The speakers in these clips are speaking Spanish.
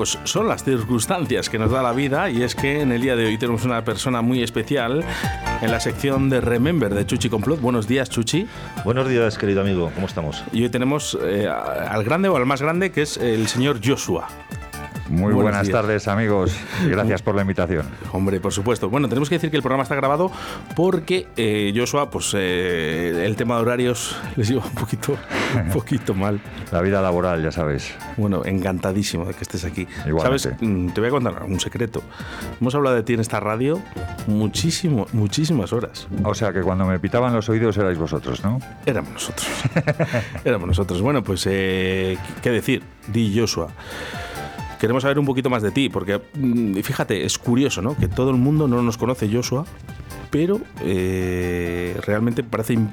Pues son las circunstancias que nos da la vida y es que en el día de hoy tenemos una persona muy especial en la sección de Remember de Chuchi Complot. Buenos días, Chuchi. Buenos días, querido amigo. ¿Cómo estamos? Y hoy tenemos eh, al grande o al más grande, que es el señor Joshua. Muy buenas tardes amigos gracias por la invitación. Hombre, por supuesto. Bueno, tenemos que decir que el programa está grabado porque eh, Joshua, pues eh, el tema de horarios les lleva un poquito, un poquito mal. La vida laboral, ya sabes. Bueno, encantadísimo de que estés aquí. ¿Sabes? Mm, te voy a contar un secreto. Hemos hablado de ti en esta radio muchísimo, muchísimas horas. O sea que cuando me pitaban los oídos erais vosotros, ¿no? Éramos nosotros. Éramos nosotros. Bueno, pues, eh, ¿qué decir? Di Joshua queremos saber un poquito más de ti, porque mm, fíjate, es curioso, ¿no? Que todo el mundo no nos conoce Joshua, pero eh, realmente parece mm,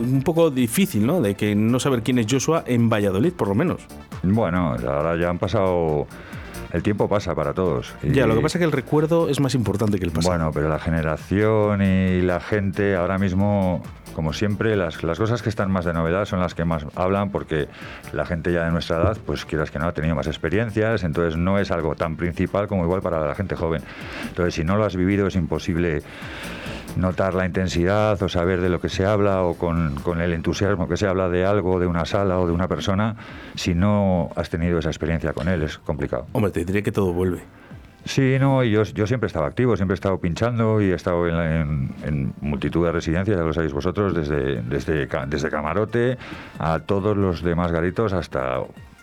un poco difícil, ¿no? De que no saber quién es Joshua en Valladolid, por lo menos. Bueno, ahora ya han pasado el tiempo pasa para todos. Ya, lo que pasa es que el recuerdo es más importante que el pasado. Bueno, pero la generación y la gente ahora mismo como siempre, las, cosas que están más de novedad son las que más hablan porque la gente ya de nuestra edad, pues quieras que no, ha tenido más experiencias, entonces no es algo tan principal como igual para la gente joven. Entonces, si no lo has vivido, es imposible notar la intensidad o saber de lo que se habla o con, con, el entusiasmo que se habla de algo, de una sala o de una persona, si no has tenido esa experiencia con él, es complicado. Hombre, te diría que todo vuelve. Sí, no, yo, yo siempre he estado activo, siempre he estado pinchando y he estado en, multitud de residencias, ya lo sabéis vosotros, desde, desde, desde Camarote a todos los demás garitos hasta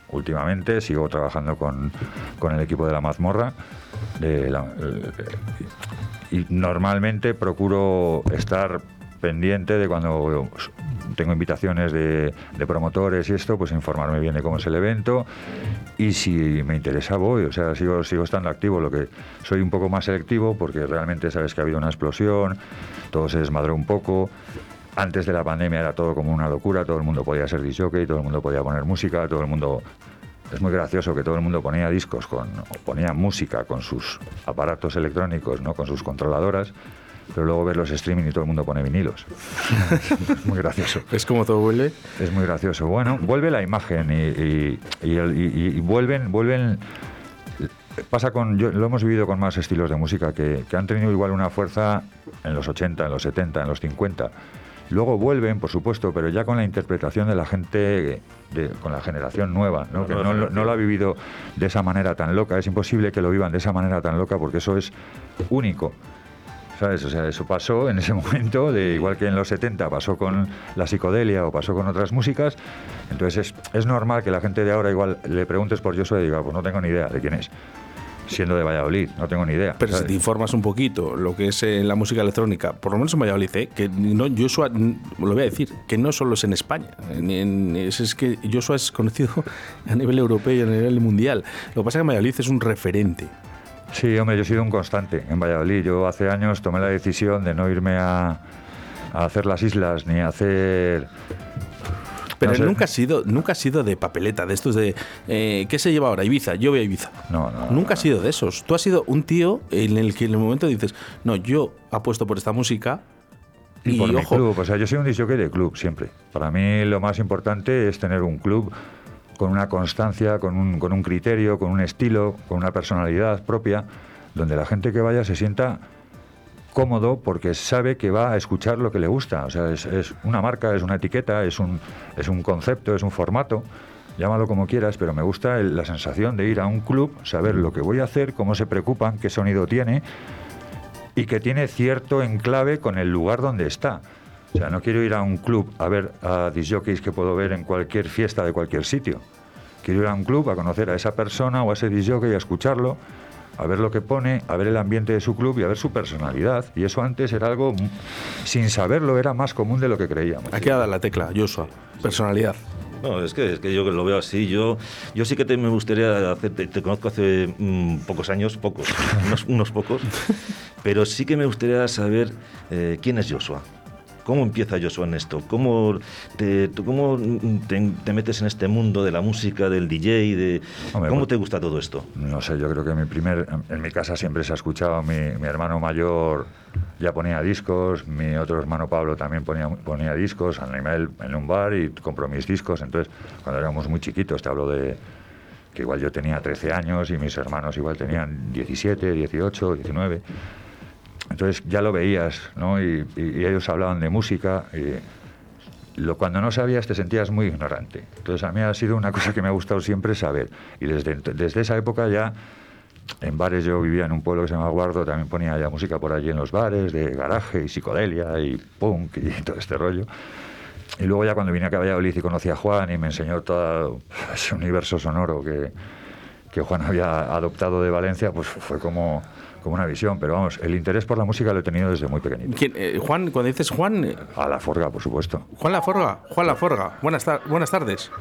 últimamente. Sigo trabajando con, con el equipo de la mazmorra. La, y normalmente procuro estar pendiente de cuando tengo invitaciones de, promotores y esto, pues informarme bien de cómo es el evento. Y si me interesa voy, o sea, sigo, sigo estando activo, lo que soy un poco más selectivo porque realmente sabes que ha habido una explosión, todo se desmadró un poco. Antes de la pandemia era todo como una locura, todo el mundo podía ser disjockey, todo el mundo podía poner música, todo el mundo es muy gracioso que todo el mundo ponía discos con ponía música con sus aparatos electrónicos, ¿no? con sus controladoras pero luego ver los streaming y todo el mundo pone vinilos. es muy gracioso. ¿Es como todo vuelve? Es muy gracioso. Bueno, vuelve la imagen y, y, vuelven, vuelven pasa con lo hemos vivido con más estilos de música que, han tenido igual una fuerza en los 80, en los 70, en los 50. Luego vuelven, por supuesto, pero ya con la interpretación de la gente, con la generación nueva, ¿no? que no, no, lo ha vivido de esa manera tan loca. Es imposible que lo vivan de esa manera tan loca porque eso es único. ¿Sabes? O sea, eso pasó en ese momento, de igual que en los 70 pasó con la psicodelia o pasó con otras músicas. Entonces es, es normal que la gente de ahora igual le preguntes por Joshua y diga, pues no tengo ni idea de quién es siendo de Valladolid, no tengo ni idea. Pero si te informas un poquito lo que es eh, la música electrónica, por lo menos en Valladolid, ¿eh? que no, Joshua, lo voy a decir, que no solo es en España, es, es, que Joshua es conocido a nivel europeo y a nivel mundial. Lo que pasa es que Valladolid es un referente. Sí, hombre, yo he sido un constante en Valladolid. Yo hace años tomé la decisión de no irme a, hacer las islas ni a hacer pero nunca ha sido, nunca ha sido de papeleta, de estos de eh, ¿qué se lleva ahora? Ibiza, yo voy a Ibiza. No, no. Nunca ha sido de esos. Tú has sido un tío en el que en el momento dices, no, yo apuesto por esta música. Y, por mi club, o sea, yo soy un disjockey de club siempre. Para mí lo más importante es tener un club con una constancia, con un, con un criterio, con un estilo, con una personalidad propia, donde la gente que vaya se sienta cómodo porque sabe que va a escuchar lo que le gusta. O sea, es, una marca, es una etiqueta, es un, es un concepto, es un formato. Llámalo como quieras, pero me gusta la sensación de ir a un club, saber lo que voy a hacer, cómo se preocupan, qué sonido tiene y que tiene cierto enclave con el lugar donde está. O sea, no quiero ir a un club a ver a disjockeys que puedo ver en cualquier fiesta de cualquier sitio. Quiero ir a un club a conocer a esa persona o a ese disjockey, a escucharlo, a ver lo que pone, a ver el ambiente de su club y a ver su personalidad. Y eso antes era algo, sin saberlo, era más común de lo que creíamos. Aquí ha dado la tecla, Joshua, personalidad. No, es que, es que yo lo veo así. Yo, yo sí que te, me gustaría hacer, te, conozco hace mm, pocos años, pocos, unos, unos, pocos, pero sí que me gustaría saber eh, quién es Joshua. ¿Cómo empieza Joshua en esto? ¿Cómo, te, cómo te, metes en este mundo de la música, del DJ? De, Hombre, ¿Cómo te gusta todo esto? No sé, yo creo que mi primer, en mi casa siempre se ha escuchado, mi, mi hermano mayor ya ponía discos, mi otro hermano Pablo también ponía, ponía discos, animal en un bar y compró mis discos. Entonces, cuando éramos muy chiquitos, te hablo de que igual yo tenía 13 años y mis hermanos igual tenían 17, 18, 19 entonces ya lo veías, ¿no? Y, ellos hablaban de música. Y lo, cuando no sabías te sentías muy ignorante. Entonces a mí ha sido una cosa que me ha gustado siempre saber. Y desde, desde esa época ya, en bares yo vivía en un pueblo que se llama Guardo, también ponía ya música por allí en los bares, de garaje y psicodelia y punk y todo este rollo. Y luego ya cuando vine a Valladolid y conocí a Juan y me enseñó todo ese universo sonoro que, que Juan había adoptado de Valencia, pues fue como como una visión, pero vamos, el interés por la música lo he tenido desde muy pequeñito. Eh, Juan, cuando dices Juan... Eh, a la Forga, por supuesto. Juan La Forga, Juan La Forga. Buenas, buenas tardes.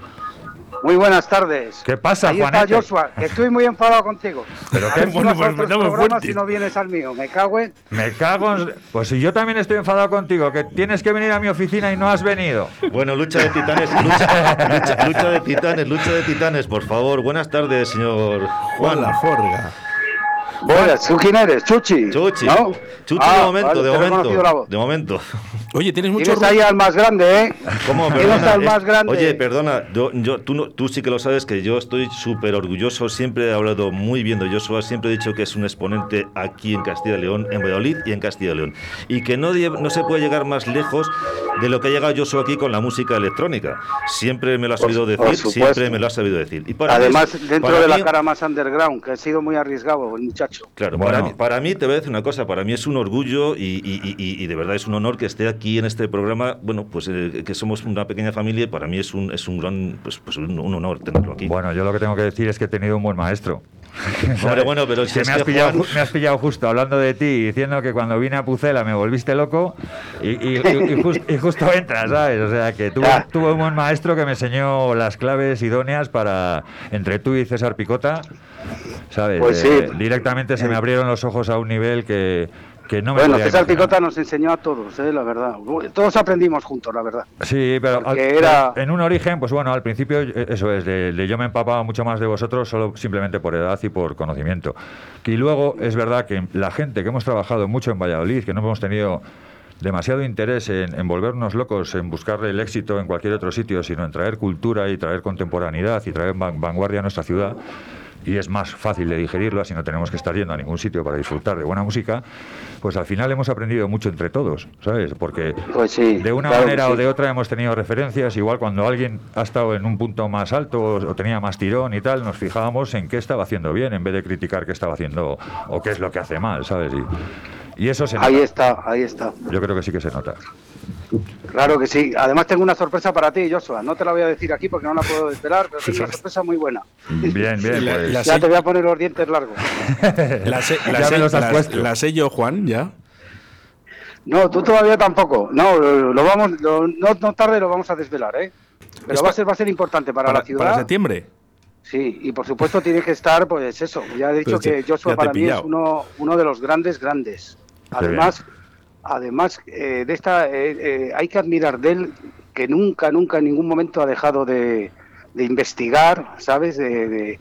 Muy buenas tardes. ¿Qué pasa, Ahí está Joshua, que estoy muy enfadado contigo. Pero qué bueno, pues, no si no vienes al mío. Me cago en. Me cago en. Pues si yo también estoy enfadado contigo, que tienes que venir a mi oficina y no has venido. Bueno, lucha de titanes, lucha, lucha de titanes, lucha de titanes, por favor. Buenas tardes, señor Juan La Forga. Hola, ¿tú quién eres? Chuchi. Chuchi. ¿No? Chuchi de ah, momento, de momento. De momento. Oye, tienes mucho Tienes ahí al más grande, ¿eh? ¿Cómo? Perdona, al más grande. Oye, perdona, yo, yo, tú, tú sí que lo sabes que yo estoy súper orgulloso, siempre he hablado muy bien de Joshua, siempre he dicho que es un exponente aquí en Castilla y León, en Valladolid y en Castilla y León. Y que no, no se puede llegar más lejos de lo que ha llegado Joshua aquí con la música electrónica. Siempre me lo has sabido decir, siempre me lo has sabido decir. Y Además, dentro de la cara más underground, que ha sido muy arriesgado el muchacho. Claro, para, mí, te voy a decir una cosa, para mí es un orgullo y, de verdad es un honor que esté aquí en este programa, bueno, pues eh, que somos una pequeña familia y para mí es un, es un gran, pues, pues un, honor tenerlo aquí. Bueno, yo lo que tengo que decir es que he tenido un buen maestro. bueno, pero me, has pillado, me, has pillado, justo hablando de ti, diciendo que cuando vine a Pucela me volviste loco y, justo entras, ¿sabes? O sea, que tuve, tuve, un buen maestro que me enseñó las claves idóneas para, entre tú y César Picota, ¿sabes? Pues sí. Eh, directamente se me abrieron los ojos a un nivel que, que no me Bueno, César Picota nos enseñó a todos, ¿eh? la verdad. Todos aprendimos juntos, la verdad. Sí, pero era... en un origen, pues bueno, al principio eh, eso es, de, yo me empapaba mucho más de vosotros solo simplemente por edad y por conocimiento. Y luego es verdad que la gente que hemos trabajado mucho en Valladolid, que no hemos tenido demasiado interés en, en, volvernos locos, en buscar el éxito en cualquier otro sitio, sino en traer cultura y traer contemporaneidad y traer vanguardia a nuestra ciudad y es más fácil de digerirlo, así no tenemos que estar yendo a ningún sitio para disfrutar de buena música, pues al final hemos aprendido mucho entre todos, ¿sabes? Porque pues de una manera o de otra hemos tenido referencias, igual cuando alguien ha estado en un punto más alto o, tenía más tirón y tal, nos fijábamos en qué estaba haciendo bien en vez de criticar qué estaba haciendo o qué es lo que hace mal, ¿sabes? Y, y eso se nota. Ahí está, ahí está. Yo creo que sí que se nota. Claro que sí. Además tengo una sorpresa para ti, Joshua. No te la voy a decir aquí porque no la puedo esperar, pero tengo una sorpresa muy buena. Bien, bien. Pues. ya te voy a poner los dientes largos. la, sé, la, sé yo, Juan, ya. No, tú todavía tampoco. No, lo, vamos, no, tarde lo vamos a desvelar, ¿eh? Pero va a ser va a ser importante para, la ciudad. Para septiembre. Sí, y por supuesto tiene que estar, pues eso. Ya he dicho que Joshua para mí es uno, uno de los grandes grandes. Además, además eh, de esta, eh, eh, hay que admirar de él que nunca, nunca en ningún momento ha dejado de, investigar, ¿sabes? De,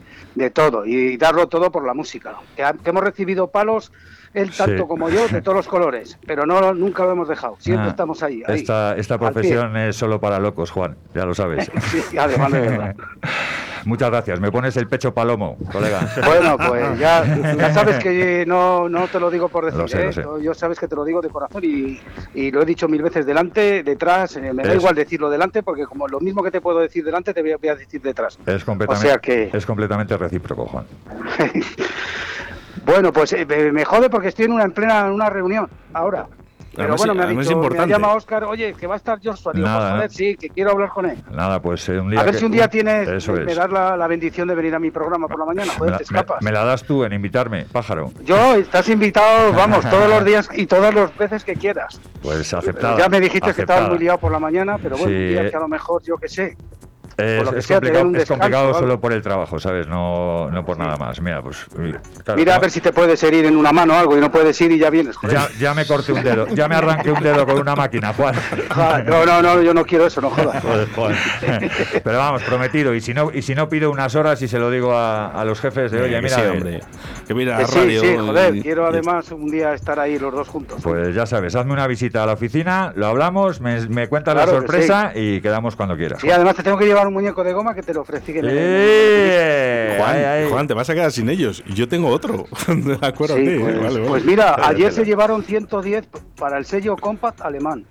todo y darlo todo por la música. Que, hemos recibido palos, él tanto como yo, de todos los colores, pero no nunca lo hemos dejado. Siempre ah, estamos ahí. esta, esta profesión es solo para locos, Juan, ya lo sabes. sí, además de verdad. Muchas gracias. Me pones el pecho palomo, colega. Bueno, pues ya, sabes que no, no te lo digo por decir, ¿eh? yo sabes que te lo digo de corazón y, lo he dicho mil veces delante, detrás, eh, me da igual decirlo delante porque como lo mismo que te puedo decir delante te voy a, decir detrás. Es completamente, sea que... es completamente recíproco, Juan. bueno, pues eh, me jode porque estoy en una en plena una reunión ahora. Pero bueno, me ha, dicho, me ha llamado Oscar, oye, que va a estar Joshua. Digo, Nada, pues, a ver, sí, que quiero hablar con él. Nada, pues eh, un día. A ver si un día tienes, me das la, la, bendición de venir a mi programa por la mañana, joder, te escapas. Me, la das tú en invitarme, pájaro. Yo, estás invitado, vamos, todos los días y todas las veces que quieras. Pues aceptado. Ya me dijiste que estabas muy liado por la mañana, pero bueno, un día que a lo mejor, yo qué sé, Es, complicado, solo por el trabajo, ¿sabes? No, no por nada más. Mira, pues. Mira a ver si te puedes herir en una mano o algo y no puedes ir y ya vienes. Ya, ya, me corté un dedo, ya me arranqué un dedo con una máquina, Juan. No, no, no, yo no quiero eso, no jodas. Pero vamos, prometido. Y si no, y si no pido unas horas y se lo digo a, los jefes de, oye, mira. Sí, hombre. Que mira eh, radio. Sí, joder, quiero además un día estar ahí los dos juntos. Pues ya sabes, hazme una visita a la oficina, lo hablamos, me, me cuentas la sorpresa y quedamos cuando quieras. Y además te tengo que llevar un muñeco de goma que te lo ofrecí que me Juan, Juan, te vas a quedar sin ellos. Y yo tengo otro. Acuérdate. pues, pues mira, ayer se llevaron 110 para el sello Compact alemán.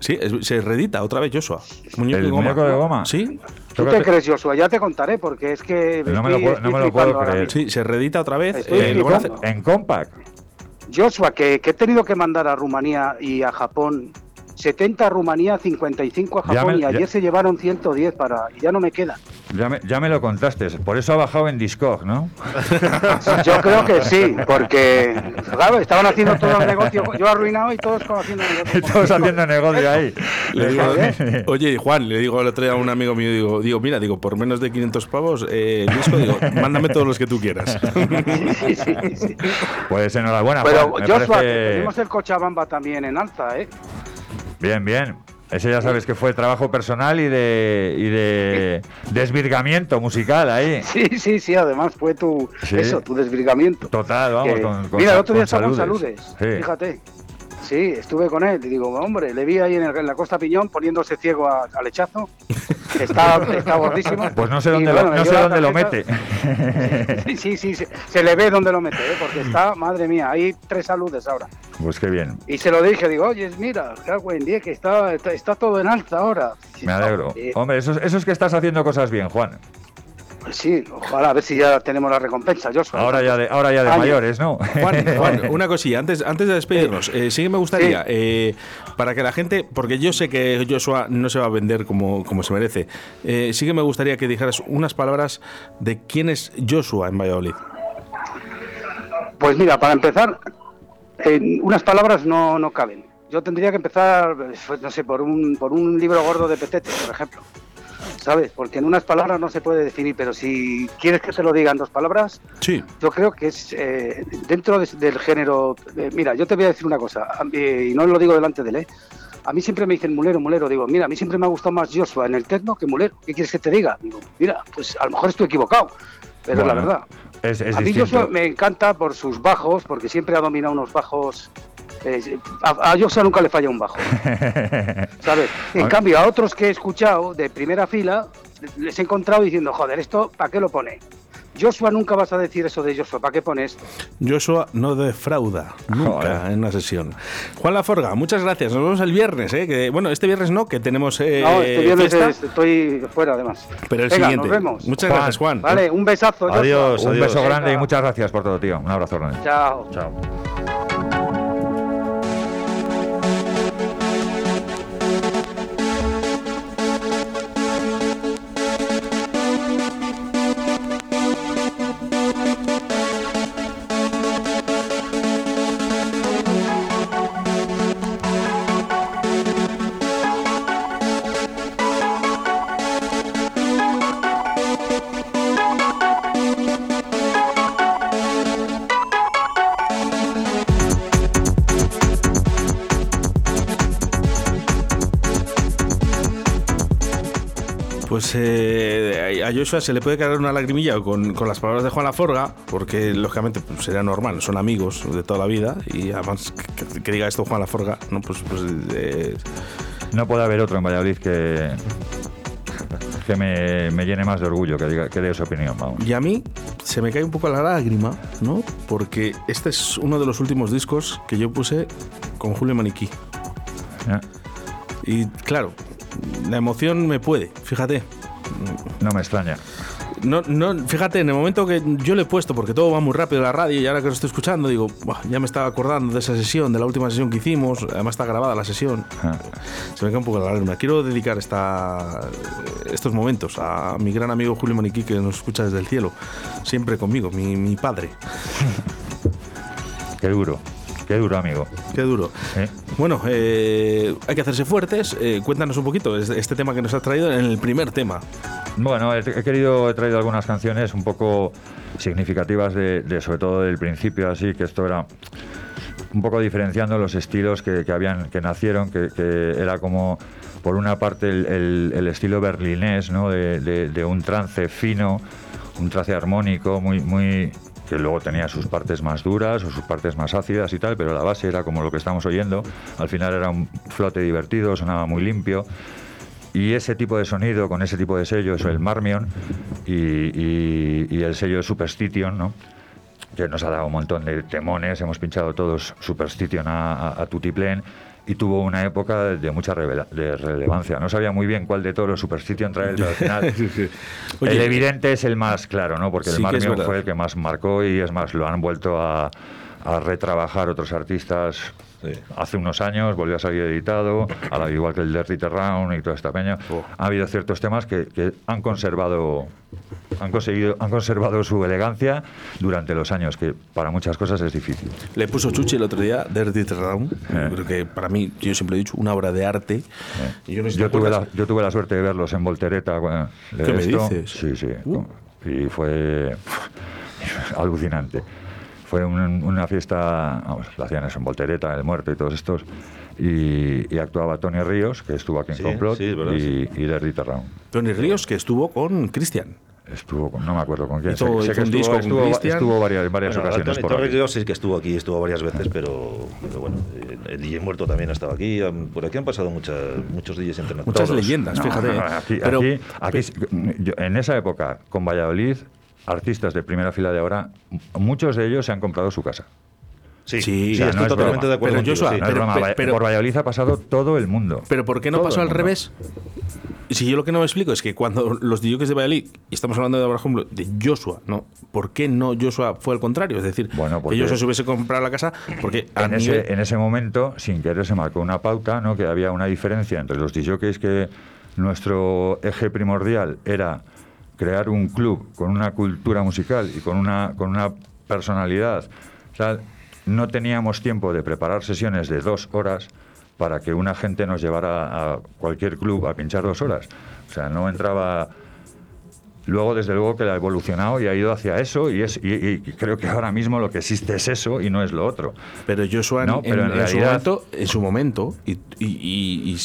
Sí, se reedita otra vez Joshua. Muñeco, ¿El de, goma. muñeco de goma. Sí. ¿Tú te crees, Joshua? Ya te contaré, porque es que. no, me lo, no me lo puedo creer. Sí, se reedita otra vez. Eh, en Compact. Joshua, que, que, he tenido que mandar a Rumanía y a Japón 70 a Rumanía, 55 a Japón y ayer se llevaron 110 para y ya no me queda. Ya me, ya me lo contaste, por eso ha bajado en Discog, ¿no? Yo creo que sí, porque claro, estaban haciendo todo el negocio, yo arruinado y todos haciendo negocio. todos haciendo negocio ahí. oye, Juan, le digo el otro día a un amigo mío, digo, digo, mira, digo, por menos de 500 pavos, eh, disco, digo, mándame todos los que tú quieras. Sí, sí, sí, Pues enhorabuena, Pero Juan, Joshua, tenemos el Cochabamba también en alza, ¿eh? Bien, bien. Ese ya sabes que fue trabajo personal y de, y de desvirgamiento musical ahí. Sí, sí, sí, además fue tu, eso, tu desvirgamiento. Total, vamos, con, Mira, el otro día saludes. saludes, fíjate. Sí, estuve con él y digo, hombre, le vi ahí en, la Costa Piñón poniéndose ciego al hechazo. Está, está gordísimo. Pues no sé dónde, lo, no sé dónde lo mete. Sí, sí, sí, se, le ve dónde lo mete, ¿eh? porque está, madre mía, hay tres saludes ahora. Pues qué bien. Y se lo dije, digo, oye, mira, en día que está, está, todo en alta ahora. Me alegro. Hombre, eso, eso es que estás haciendo cosas bien, Juan. Pues sí, ojalá a ver si ya tenemos la recompensa, Joshua. Ahora ya de, ahora ya de mayores, ¿no? Juan, una cosilla, antes, antes de despedirnos, eh, sí que me gustaría, eh, para que la gente, porque yo sé que Joshua no se va a vender como, como se merece, eh, sí que me gustaría que dijeras unas palabras de quién es Joshua en Valladolid. Pues mira, para empezar, unas palabras no, no caben. Yo tendría que empezar, pues, no sé, por un, por un libro gordo de Petete, por ejemplo. ¿sabes? Porque en unas palabras no se puede definir, pero si quieres que se lo diga en dos palabras, sí. yo creo que es eh, dentro del género. Eh, mira, yo te voy a decir una cosa, y no lo digo delante de él, ¿eh? A mí siempre me dicen mulero, mulero. Digo, mira, a mí siempre me ha gustado más Joshua en el techno que mulero. ¿Qué quieres que te diga? Digo, mira, pues a lo mejor estoy equivocado, pero la verdad. a mí Joshua me encanta por sus bajos, porque siempre ha dominado unos bajos eh, a, a nunca le falla un bajo. ¿Sabes? En cambio, a otros que he escuchado de primera fila, les he encontrado diciendo, joder, ¿esto para qué lo pone? Joshua nunca vas a decir eso de Joshua. ¿Para qué pones? Joshua no defrauda nunca en una sesión. Juan Laforga, muchas gracias. Nos vemos el viernes. ¿eh? Que, bueno, este viernes no, que tenemos. Eh, no, este viernes estoy fuera además. Pero el siguiente. Nos vemos. Muchas gracias, Juan. Vale, un besazo. Adiós. Un beso grande y muchas gracias por todo, tío. Un abrazo grande. Chao. Chao. Joshua se le puede caer una lagrimilla con, las palabras de Juan Laforga, porque lógicamente pues, sería normal, son amigos de toda la vida, y además que, diga esto Juan Laforga, no, pues, pues eh, no puede haber otro en Valladolid que, que me, llene más de orgullo que, diga, que dé su opinión. Y a mí se me cae un poco la lágrima, ¿no? Porque este es uno de los últimos discos que yo puse con Julio Maniquí. Y claro, la emoción me puede, fíjate. No me extraña. No, no, fíjate, en el momento que yo le he puesto, porque todo va muy rápido en la radio y ahora que lo estoy escuchando, digo, ya me estaba acordando de esa sesión, de la última sesión que hicimos, además está grabada la sesión. Ah. Se me cae un poco la lágrima. Quiero dedicar esta, estos momentos a mi gran amigo Julio Maniquí, que nos escucha desde el cielo, siempre conmigo, mi, mi padre. Qué duro. Qué duro, amigo. Qué duro. Bueno, hay que hacerse fuertes. cuéntanos un poquito este tema que nos has traído en el primer tema. Bueno, he, querido, he traído algunas canciones un poco significativas de, sobre todo del principio, así que esto era un poco diferenciando los estilos que, habían que nacieron, que, era como por una parte el, estilo berlinés, ¿no? De, un trance fino, un trance armónico muy muy que luego tenía sus partes más duras o sus partes más ácidas y tal, pero la base era como lo que estamos oyendo. Al final era un flote divertido, sonaba muy limpio. Y ese tipo de sonido, con ese tipo de sello, es el Marmion y, el sello Superstition, ¿no? que nos ha dado un montón de temones, hemos pinchado todos Superstition a, a, Tutiplen y tuvo una época de mucha de relevancia. No sabía muy bien cuál de todos los Superstition traer, pero al final el evidente es el más claro, ¿no? porque el Marmion fue el que más marcó y es más, lo han vuelto a, a retrabajar otros artistas hace unos años, volvió a salir editado, al igual que el Dirty Terraun y toda esta peña. Oh. Ha habido ciertos temas que, han conservado han conseguido han conservado su elegancia durante los años que para muchas cosas es difícil le puso Chuchi el otro día Dirty Terraun eh. creo que para mí yo siempre he dicho una obra de arte eh. yo, tuve la, yo tuve la suerte de verlos en Voltereta ¿qué me dices? sí sí uh. y fue alucinante fue una fiesta, vamos, la hacían eso en Voltereta, El Muerto y todos estos, y, actuaba Tony Ríos, que estuvo aquí en Complot, y, y Derry Terraun. Tony Ríos, que estuvo con Cristian. Estuvo con, no me acuerdo con quién. Sé, que estuvo, estuvo, estuvo, varias, varias ocasiones. Tony, Tony Ríos sí que estuvo aquí, estuvo varias veces, pero, bueno, el DJ Muerto también ha estado aquí. Por aquí han pasado muchas, muchos DJs internacionales. Muchas leyendas, fíjate. aquí, pero, aquí, en esa época, con Valladolid, artistas de primera fila de ahora, muchos de ellos se han comprado su casa. Sí, sí, estoy totalmente de acuerdo. Pero, por Valladolid ha pasado todo el mundo. Pero ¿por qué no pasó al revés? Si yo lo que no me explico es que cuando los DJs de Valladolid, y estamos hablando de, por ejemplo, de Joshua, ¿no? ¿Por qué no Joshua fue al contrario? Es decir, bueno, que Joshua se hubiese comprado la casa porque... En ese, en ese momento, sin querer, se marcó una pauta, ¿no? Que había una diferencia entre los DJs que nuestro eje primordial era crear un club con una cultura musical y con una, con una personalidad. no teníamos tiempo de preparar sesiones de dos horas para que una gente nos llevara a cualquier club a pinchar dos horas. O sea, no entraba Luego, desde luego, que la ha evolucionado y ha ido hacia eso, y, es, y, creo que ahora mismo lo que existe es eso y no es lo otro. Pero Joshua, no, pero en, su momento, en su momento y, y,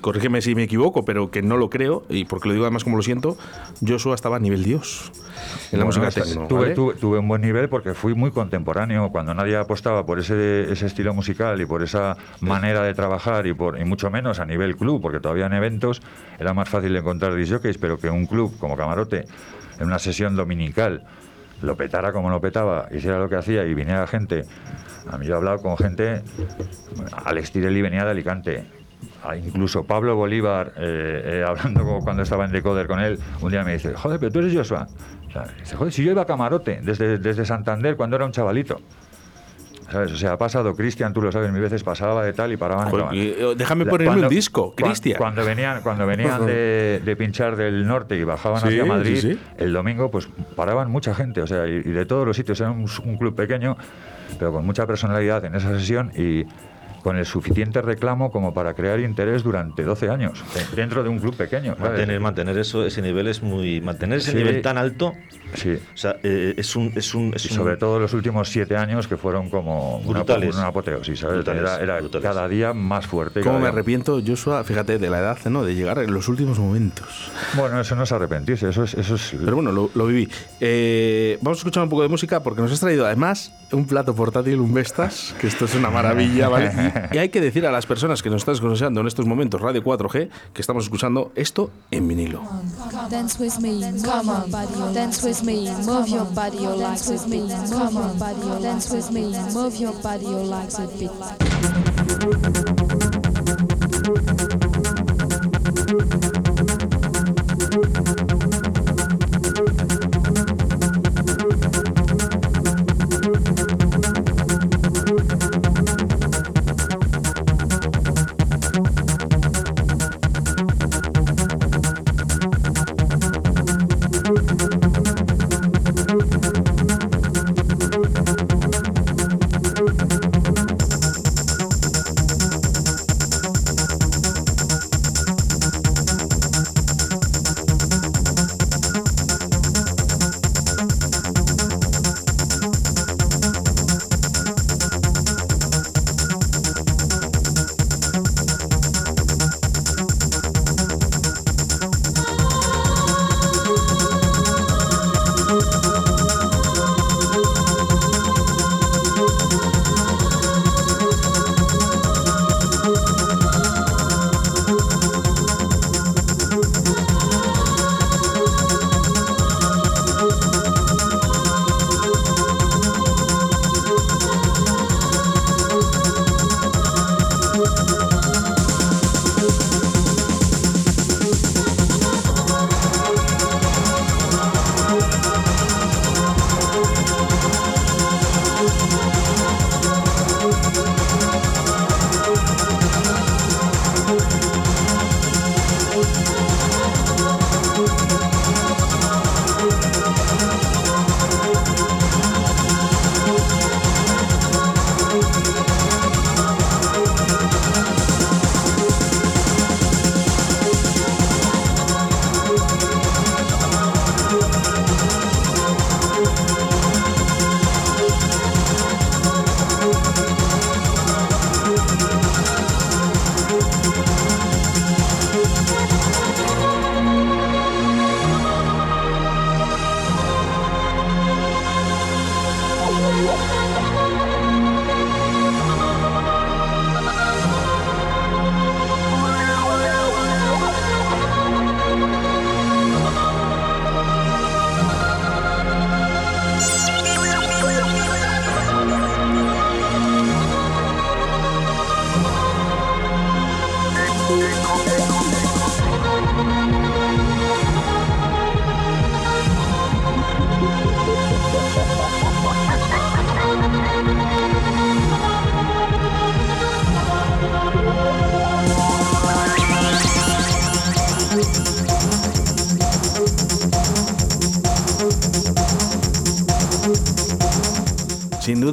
corrígeme si me equivoco, pero que no lo creo, y porque lo digo además como lo siento, Joshua estaba a nivel Dios en la música tuve, un buen nivel porque fui muy contemporáneo. Cuando nadie apostaba por ese, ese estilo musical y por esa manera de trabajar, y, por, y mucho menos a nivel club, porque todavía en eventos era más fácil encontrar disjockeys, pero que un club como Camarote en una sesión dominical lo petara como lo petaba, hiciera lo que hacía y viniera gente. A mí yo he hablado con gente, Alex Tirelli venía de Alicante, incluso Pablo Bolívar, eh, eh, hablando cuando estaba en Decoder con él, un día me dice, joder, pero tú eres Joshua. dice, joder, si yo iba a Camarote desde, desde Santander cuando era un chavalito. ¿Sabes? O sea, ha pasado, Cristian, tú lo sabes, mil veces pasaba de tal y paraban. Eh, déjame ponerle un disco, Cristian. Cuando venían, cuando venían de, pinchar del norte y bajaban hacia Madrid, el domingo, pues paraban mucha gente, o sea, y, de todos los sitios. Era un, un, club pequeño, pero con mucha personalidad en esa sesión y con el suficiente reclamo como para crear interés durante 12 años dentro de un club pequeño. Mantener, mantener eso, ese nivel es muy. Mantener ese nivel tan alto. Sí. O sea, eh, es un. Es un, y sobre todo los últimos siete años que fueron como brutales. Una, apoteosis, ¿sabes? era, cada día más fuerte. ¿Cómo me arrepiento, Joshua, fíjate, de la edad, ¿no? De llegar en los últimos momentos. Bueno, eso no es arrepentirse, eso es. Eso es... Pero bueno, lo, viví. Eh, vamos a escuchar un poco de música porque nos has traído además un plato portátil, un Vestas, que esto es una maravilla, ¿vale? Y hay que decir a las personas que nos están escuchando en estos momentos Radio 4G que estamos escuchando esto en vinilo.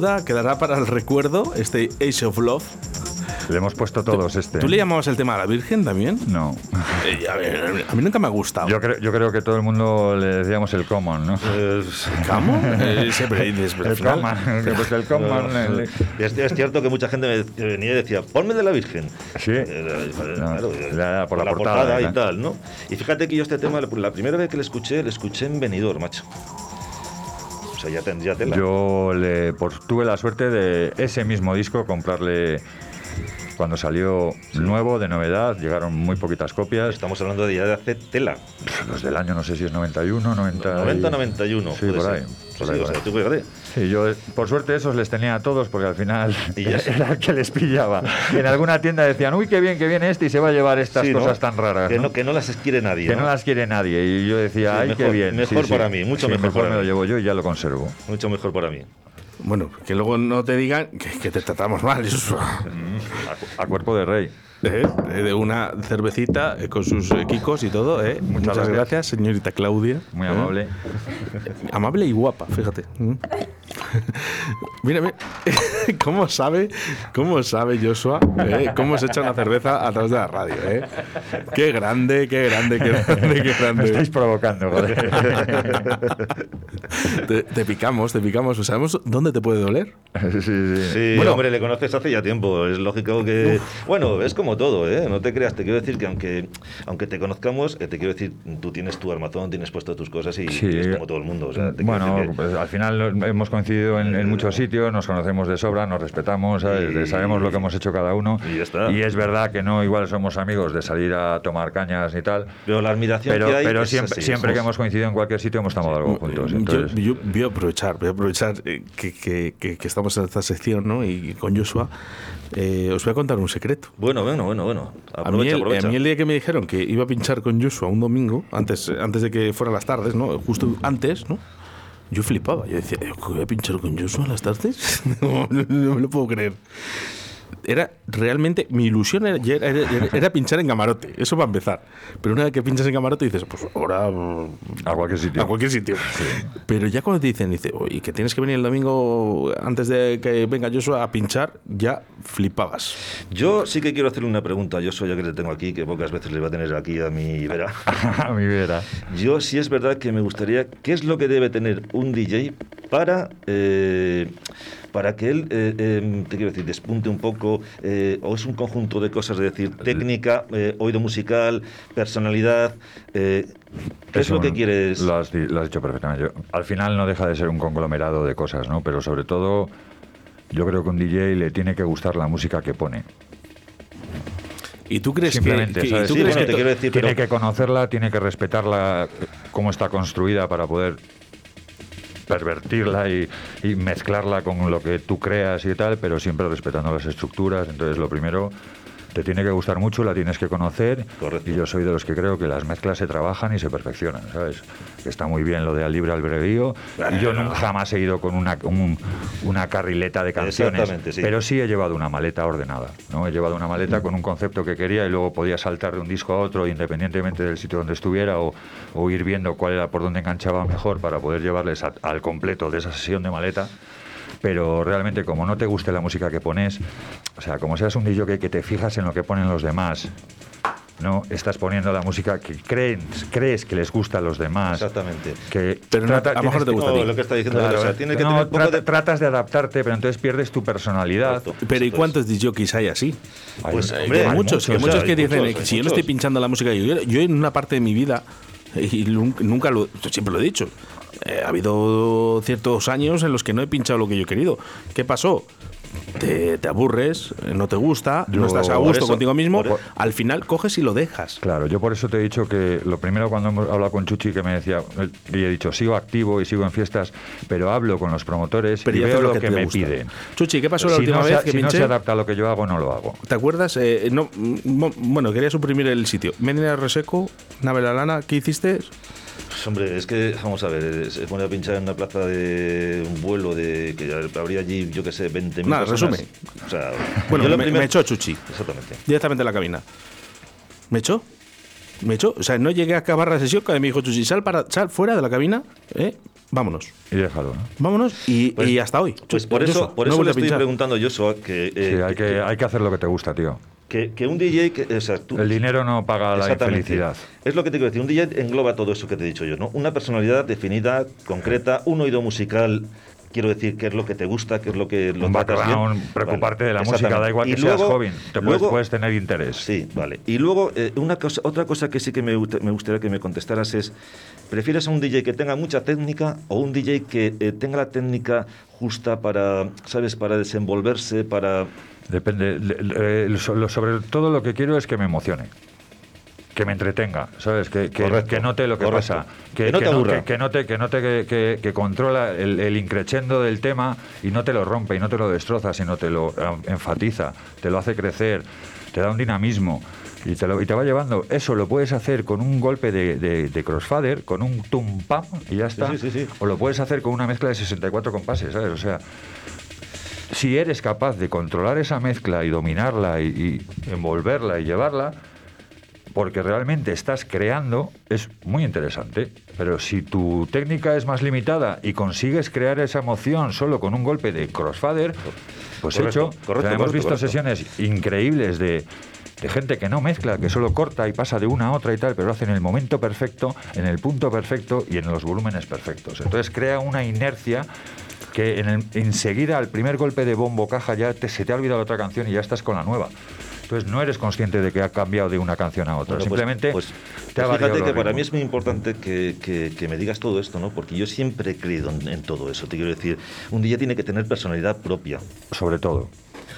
Duda quedará para el recuerdo este Age of Love. Le hemos puesto todos este. ¿Tú le llamabas el tema a la Virgen también? No. Eh, a, mí nunca me ha gustado. Yo creo, yo creo que todo el mundo le decíamos el common, ¿no? ¿Cómo? Eh, siempre dices, el common. Pues el common es, cierto que mucha gente me venía y decía, ponme de la Virgen. Sí. Eh, claro, por la, portada, y tal, ¿no? Y fíjate que yo este tema, la primera vez que le escuché, le escuché en Benidorm, macho. Ya tendría. Yo le, tuve la suerte de ese mismo disco comprarle cuando salió nuevo, de novedad, llegaron muy poquitas copias. Estamos hablando de ya de hace tela. Los del año, no sé si es 91, 90. 90, 91. Sí, por ahí. Por ahí, o sea, tú fíjate. Sí, yo por suerte esos les tenía a todos porque al final era el que les pillaba. en alguna tienda decían, uy, qué bien, qué bien este y se va a llevar estas cosas tan raras. Que ¿no? que no las quiere nadie. Que ¿no? las quiere nadie. Y yo decía, ay, qué bien. Mejor para mí, mucho mejor. Mejor me lo llevo yo y ya lo conservo. Mucho mejor para mí. Bueno, que luego no te digan que, te tratamos mal. Eso. A, cuerpo de rey. ¿Eh? De una cervecita eh, con sus eh, y todo. ¿eh? Muchas, gracias. señorita Claudia. Muy amable. amable y guapa, fíjate. Mm. mira, mira, ¿cómo sabe, cómo sabe Joshua cómo se echa una cerveza a través de la radio? Qué grande, qué grande, qué grande, qué grande. Me estáis provocando, joder. Te, picamos, te picamos. ¿Sabemos dónde te puede doler? Sí, sí. sí bueno, hombre, le conoces hace ya tiempo. Es lógico que... Bueno, es como todo, ¿eh? No te creas, te quiero decir que aunque, aunque te conozcamos, eh, te quiero decir, tú tienes tu armazón, tienes puesto tus cosas y, es como todo el mundo. bueno, pues al final hemos coincidido en, muchos sitios, nos conocemos de sobra, nos respetamos, sabemos lo que hemos hecho cada uno. Y, es verdad que no igual somos amigos de salir a tomar cañas y tal. Pero la admiración pero, que hay Pero siempre, siempre que hemos coincidido en cualquier sitio hemos tomado algo juntos. Yo, voy a aprovechar, voy a aprovechar eh, que, que, que, estamos en esta sección ¿no? y con Joshua. Eh, os voy a contar un secreto. Bueno, bueno, bueno, bueno. a, mí el, día que me dijeron que iba a pinchar con Joshua un domingo, antes, antes de que fueran las tardes, ¿no? Justo antes, ¿no? Yo flipaba. Yo decía, ¿voy a pinchar con Joshua en las tardes? no, no me lo puedo creer era realmente mi ilusión era, pinchar en camarote, eso va a empezar. Pero una vez que pinchas en camarote dices, pues ahora a cualquier sitio. A cualquier sitio. Pero ya cuando te dicen, dice, y que tienes que venir el domingo antes de que venga Joshua a pinchar, ya flipabas. Yo sí que quiero hacerle una pregunta a Joshua, ya que le tengo aquí, que pocas veces le voy a tener aquí a mi vera. a mi vera. Yo sí es verdad que me gustaría, ¿qué es lo que debe tener un DJ para eh, para que él, eh, em, te quiero decir, despunte un poco, eh, o es un conjunto de cosas, es decir, técnica, eh, oído musical, personalidad. ¿Qué es lo que quieres? Lo has, dicho perfectamente. al final no deja de ser un conglomerado de cosas, ¿no? Pero sobre todo, yo creo que un DJ le tiene que gustar la música que pone. ¿Y tú crees Simplemente, que, ¿tú crees que decir, tiene que conocerla, tiene que respetarla, cómo está construida para poder pervertirla y, mezclarla con lo que tú creas y tal, pero siempre respetando las estructuras. Entonces, lo primero te tiene que gustar mucho, la tienes que conocer. Correcto. Y yo soy de los que creo que las mezclas se trabajan y se perfeccionan, ¿sabes? Está muy bien lo de al libre albedrío. y yo nunca jamás he ido con una, una carrileta de canciones. Pero sí he llevado una maleta ordenada, ¿no? He llevado una maleta con un concepto que quería y luego podía saltar de un disco a otro independientemente del sitio donde estuviera o, ir viendo cuál era por dónde enganchaba mejor para poder llevarles al completo de esa sesión de maleta pero realmente como no te guste la música que pones, o sea, como seas un DJ que te fijas en lo que ponen los demás, ¿no? Estás poniendo la música que crees, crees que les gusta a los demás. Exactamente. Que pero a lo mejor te gusta lo que está diciendo que tratas de adaptarte, pero entonces pierdes tu personalidad. Pero ¿y cuántos DJs hay así? Pues, hay, muchos, hay muchos, que dicen, si yo no estoy pinchando la música, yo, yo en una parte de mi vida, y nunca lo, siempre lo he dicho, eh, ha habido ciertos años en los que no he pinchado lo que yo he querido. ¿Qué pasó? Te, aburres, no te gusta, no estás a gusto contigo mismo, al final coges y lo dejas. Claro, yo por eso te he dicho que lo primero cuando hemos hablado con Chuchi que me decía, y he dicho, sigo activo y sigo en fiestas, pero hablo con los promotores y veo lo, que, me piden. Chuchi, ¿qué pasó la última vez que Si no se adapta a lo que yo hago, no lo hago. ¿Te acuerdas? Eh, no, bueno, quería suprimir el sitio. Medina Reseco, Nave la Lana, ¿qué hiciste? Pues, hombre, es que, vamos a ver, se pone a pinchar en una plaza de un vuelo de que habría allí, yo qué sé, 20.000 Nada, resume. O sea, bueno, me, me, echó Chuchi. Exactamente. Directamente en la cabina. ¿Me echó? ¿Me echó? O sea, no llegué a acabar la sesión cuando me dijo Chuchi, sal, para, sal fuera de la cabina, ¿eh? vámonos. Y déjalo, ¿no? Vámonos y, Pues- y hasta hoy. Pues por eso, por eso le a estoy pinchar. preguntando yo eso, que, eh, Sí, hay que, hay que hacer lo que te gusta, tío. Que, que un DJ, que, o sea, tú- El dinero no paga la infelicidad. Es lo que te quiero decir. Un DJ engloba todo eso que te he dicho yo, ¿no? Una personalidad definida, concreta, un oído musical. Quiero decir, qué es lo que te gusta, qué es lo que lo Un tratas bien. preocuparte Vale, de la música, da igual Y que seas joven, te luego- puedes tener interés. Sí, vale. Y luego, eh, una cosa, otra cosa que sí que me gustaría que me contestaras es, ¿prefieres a un DJ que tenga mucha técnica o un DJ que eh, tenga la técnica justa para, ¿sabes?, para desenvolverse, para... Depende. le- le- lo- lo- sobre todo lo que quiero es que me emocione. Que me entretenga, ¿sabes? Que, que, Correcto, que note lo que correcto. pasa. Que no te aburra. que, que note, que, note que, que- que controla el, el increchendo del tema y no te lo rompe y no te lo destroza, sino te lo eh, enfatiza, te lo hace crecer, te da un dinamismo. Y te, lo- y te va llevando. Eso lo puedes hacer con un golpe de, de, de crossfader, con un tum pam y ya está. sí, sí, sí. O lo puedes hacer con una mezcla de 64 compases, ¿sabes? O sea, si eres capaz de controlar esa mezcla y dominarla y, y envolverla y llevarla, porque realmente estás creando, es muy interesante. Pero si tu técnica es más limitada y consigues crear esa emoción solo con un golpe de crossfader, pues Correcto, hecho. correcto, O sea, hemos correcto, visto sesiones increíbles de, de gente que no mezcla, que solo corta y pasa de una a otra y tal, pero lo hace en el momento perfecto, en el punto perfecto y en los volúmenes perfectos. Entonces crea una inercia que en el- enseguida al primer golpe de bombo caja ya te- se te ha olvidado otra canción y ya estás con la nueva. Entonces no eres consciente de que ha cambiado de una canción a otra. Bueno, pues- Simplemente pues, te ha pues fíjate que para mí es muy importante que, que- que me digas todo esto, ¿no? Porque yo siempre he creído en, en todo eso. Te quiero decir, un DJ tiene que tener personalidad propia. Sobre todo.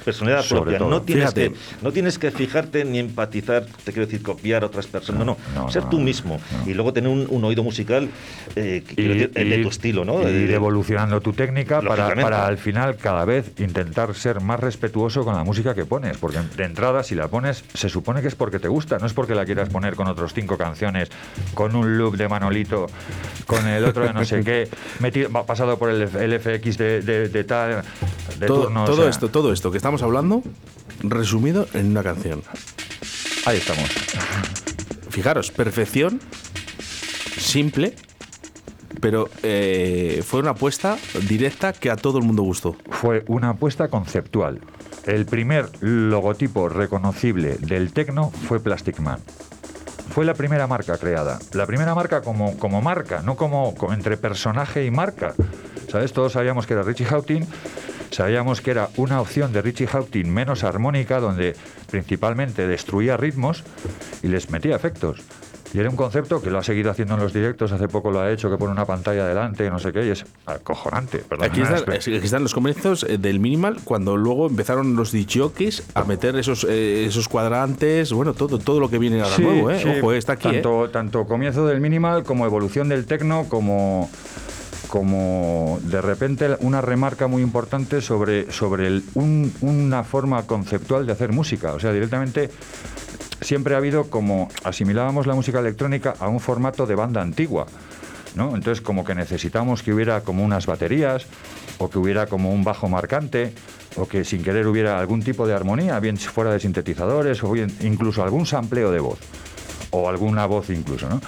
Personalidad Sobre propia. todo. No tienes, Fíjate. que, no tienes que fijarte ni empatizar, te quiero decir, copiar a otras personas. No, no. no, Ser no, tú mismo. Y luego tener un, un oído musical eh, que quiero decir, el de tu estilo, ¿no? y ir evolucionando tu técnica para, para al final cada vez intentar ser más respetuoso con la música que pones. Porque de entrada, si la pones, se supone que es porque te gusta, no es porque la quieras poner con otros cinco canciones, con un loop de Manolito, con el otro de no sé qué, metido, pasado por el, el FX de, de- de tal, de todo turno, o todo sea, esto, todo esto que estamos hablando, resumido en una canción. Ahí estamos. Fijaros, perfección, simple, pero eh, fue una apuesta directa que a todo el mundo gustó. fue una apuesta conceptual. El primer logotipo reconocible del tecno fue Plastic Man. Fue la primera marca creada. La primera marca como, como marca, no como, como entre personaje y marca. ¿Sabes? Todos sabíamos que era Richie Houghton. Sabíamos que era una opción de Richie Houghton menos armónica, donde principalmente destruía ritmos y les metía efectos. Y era un concepto que lo ha seguido haciendo en los directos, hace poco lo ha hecho, que pone una pantalla delante, no sé qué, y es acojonante. Aquí están, expresión. aquí están los comienzos eh, del minimal cuando luego empezaron los DJs a meter esos, eh, esos cuadrantes, bueno, todo, todo lo que viene ahora Sí, nuevo, ¿eh? sí. Ojo, eh, está aquí, ¿eh? tanto, tanto comienzo del minimal como evolución del tecno, como, como de repente una remarca muy importante sobre, sobre una forma conceptual de hacer música. O sea, directamente siempre ha habido como asimilábamos la música electrónica a un formato de banda antigua. ¿no? Entonces, como que necesitamos que hubiera como unas baterías, o que hubiera como un bajo marcante, o que sin querer hubiera algún tipo de armonía, bien fuera de sintetizadores, o bien incluso algún sampleo de voz, o alguna voz incluso, ¿no?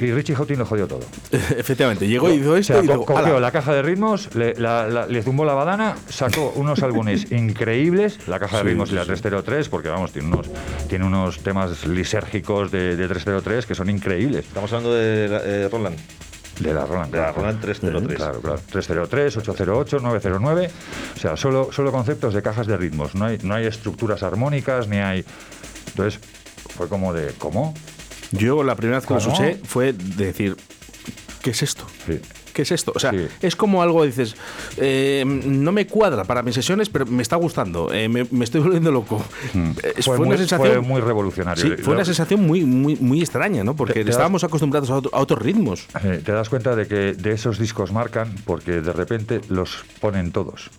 Y Richie Houghton lo jodió todo. Efectivamente, llegó y hizo O esto sea, y co- dijo, cogió "Ala". la caja de ritmos, le, la- la- le zumbó la badana, sacó unos álbumes increíbles, la caja de Sí, ritmos sí, y la sí. 303, porque vamos, tiene unos, tiene unos temas lisérgicos de, de 303 que son increíbles. Estamos hablando de eh, Roland. De la Roland. De la claro. Roland 303. Claro, claro. 303, 808, 909. O sea, solo, solo conceptos de cajas de ritmos. No hay, no hay estructuras armónicas, ni hay. Entonces, fue como de. ¿Cómo? Yo la primera vez que lo escuché fue de decir, ¿qué es esto? Sí. ¿Qué es esto? O sea, Sí. es como algo, dices, eh, no me cuadra para mis sesiones, pero me está gustando, eh, me, me estoy volviendo loco. Eh, Fue, muy, fue muy revolucionario. Sí, fue una sensación muy, muy, muy extraña, ¿no? Porque Te- te das- estábamos acostumbrados a, otro- a otros ritmos. Te das cuenta de que de esos discos marcan porque de repente los ponen todos.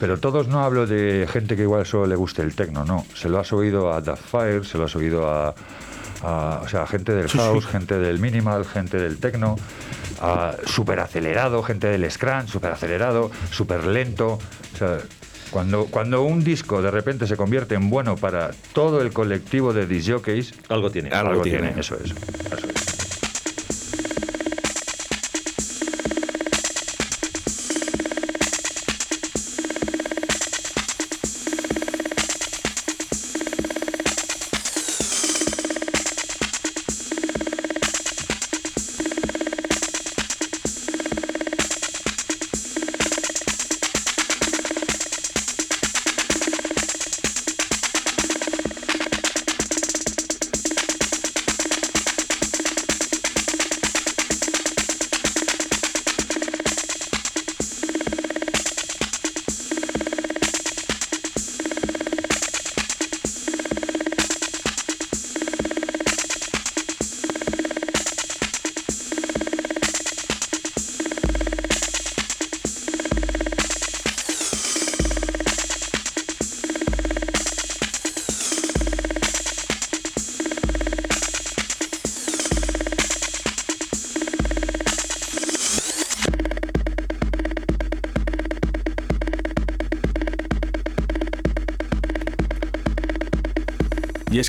Pero todos no hablo de gente que igual solo le guste el techno, no. Se lo has oído a Daft Fire, se lo has oído a, a- o sea, gente del house, gente del minimal, gente del techno, a super acelerado, gente del scratch, super acelerado, super lento. O sea, cuando, cuando un disco de repente se convierte en bueno para todo el colectivo de disjockeys, Algo tiene. Algo algo tiene. tiene. Eso es. Eso es.